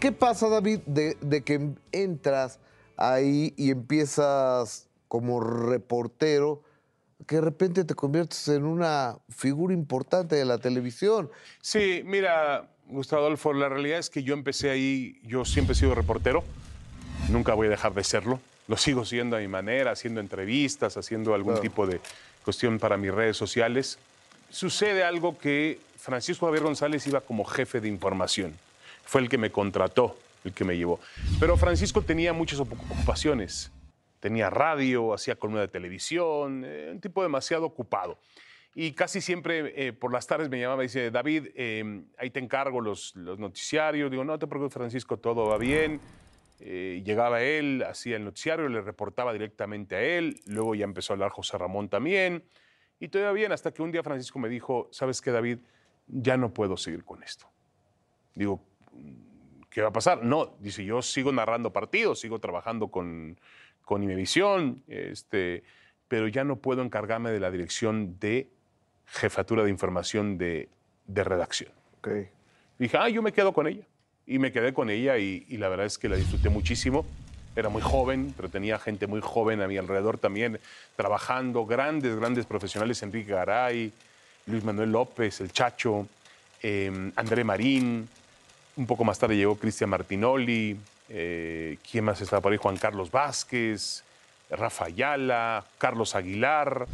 ¿Qué pasa, David, de, de que entras ahí y empiezas como reportero, que de repente te conviertes en una figura importante de la televisión? Sí, mira, Gustavo Adolfo, la realidad es que yo empecé ahí, yo siempre he sido reportero, nunca voy a dejar de serlo. Lo sigo siendo a mi manera, haciendo entrevistas, haciendo algún Claro. tipo de cuestión para mis redes sociales. Sucede algo que Francisco Javier González iba como jefe de información. Fue el que me contrató, el que me llevó. Pero Francisco tenía muchas ocu- ocupaciones. Tenía radio, hacía columna de televisión, eh, un tipo demasiado ocupado. Y casi siempre eh, por las tardes me llamaba y dice, David, eh, ahí te encargo los, los noticiarios. Digo, no te preocupes, Francisco, todo va bien. Eh, llegaba él, hacía el noticiario, le reportaba directamente a él. Luego ya empezó a hablar José Ramón también. Y todo iba bien hasta que un día Francisco me dijo, ¿sabes qué, David? Ya no puedo seguir con esto. Digo, ¿qué va a pasar? No, dice, yo sigo narrando partidos, sigo trabajando con, con Imevisión, este, pero ya no puedo encargarme de la dirección de jefatura de información de, de redacción. Ok. Dije, ah, yo me quedo con ella. Y me quedé con ella y, y la verdad es que la disfruté muchísimo. Era muy joven, pero tenía gente muy joven a mi alrededor también, trabajando, grandes, grandes profesionales, Enrique Garay, Luis Manuel López, el Chacho, eh, André Marín, un poco más tarde llegó Cristian Martinoli, eh, ¿quién más estaba por ahí? Juan Carlos Vázquez, Rafa Ayala, Carlos Aguilar,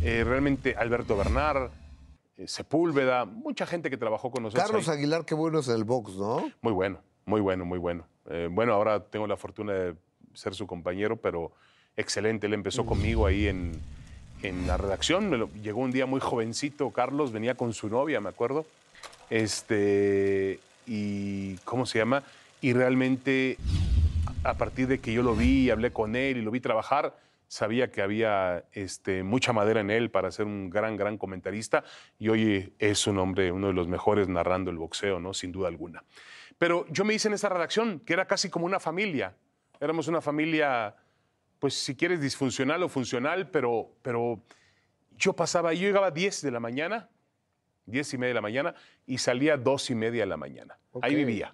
eh, realmente Alberto Bernard, eh, Sepúlveda, mucha gente que trabajó con nosotros. Carlos ahí. Aguilar, qué bueno es el box, ¿no? Muy bueno, muy bueno, muy bueno. Eh, bueno, ahora tengo la fortuna de ser su compañero, pero excelente. Él empezó conmigo ahí en, en la redacción. Llegó un día muy jovencito, Carlos, venía con su novia, me acuerdo. Este, ¿cómo se llama? Y realmente, a partir de que yo lo vi, hablé con él y lo vi trabajar, sabía que había este, mucha madera en él para ser un gran, gran comentarista. Y hoy es un hombre, uno de los mejores narrando el boxeo, ¿no? Sin duda alguna. Pero yo me hice en esa redacción, que era casi como una familia. Éramos una familia, pues si quieres, disfuncional o funcional, pero, pero yo pasaba, yo llegaba a 10 de la mañana, 10 y media de la mañana, y salía a 2 y media de la mañana. Ahí Ok. vivía.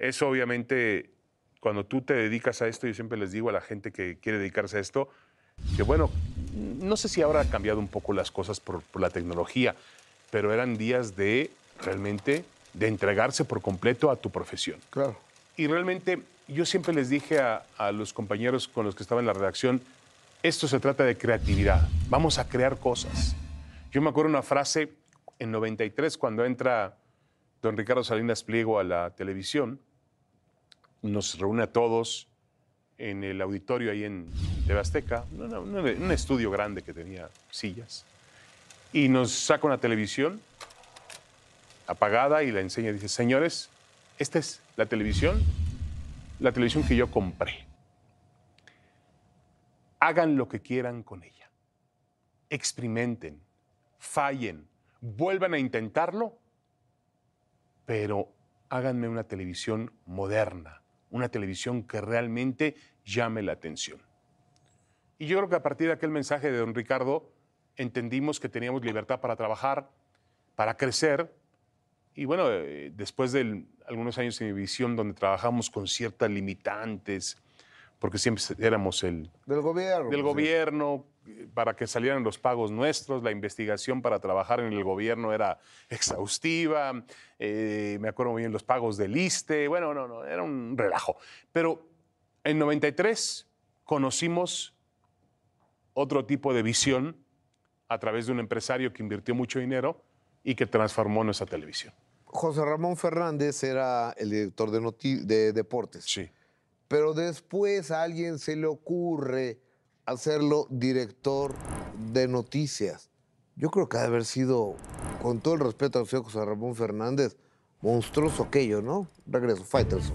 Eso obviamente, cuando tú te dedicas a esto, yo siempre les digo a la gente que quiere dedicarse a esto, que bueno, no sé si ahora han cambiado un poco las cosas por, por la tecnología, pero eran días de realmente de entregarse por completo a tu profesión. Claro. Y realmente yo siempre les dije a, a los compañeros con los que estaba en la redacción, esto se trata de creatividad, vamos a crear cosas. Yo me acuerdo una frase en 93 cuando entra don Ricardo Salinas Pliego a la televisión, nos reúne a todos en el auditorio ahí en un- un estudio grande que tenía sillas, y nos saca una televisión apagada y la enseña y dice, señores, esta es la televisión, la televisión que yo compré. Hagan lo que quieran con ella. Experimenten, fallen, vuelvan a intentarlo, pero háganme una televisión moderna, una televisión que realmente llame la atención. Y yo creo que a partir de aquel mensaje de don Ricardo, entendimos que teníamos libertad para trabajar, para crecer, y bueno, eh, después de algunos años en mi visión donde trabajamos con ciertas limitantes, porque siempre éramos el Del gobierno. del sí. gobierno, para que salieran los pagos nuestros, la investigación para trabajar en el gobierno era exhaustiva, eh, me acuerdo muy bien los pagos del ISTE, bueno, no, no, era un relajo. Pero en 93 conocimos otro tipo de visión a través de un empresario que invirtió mucho dinero y que transformó nuestra televisión. José Ramón Fernández era el director de, de deportes. Sí. Pero después a alguien se le ocurre hacerlo director de noticias. Yo creo que ha de haber sido, con todo el respeto al señor José Ramón Fernández, monstruoso aquello, ¿no? Regreso, Fighters.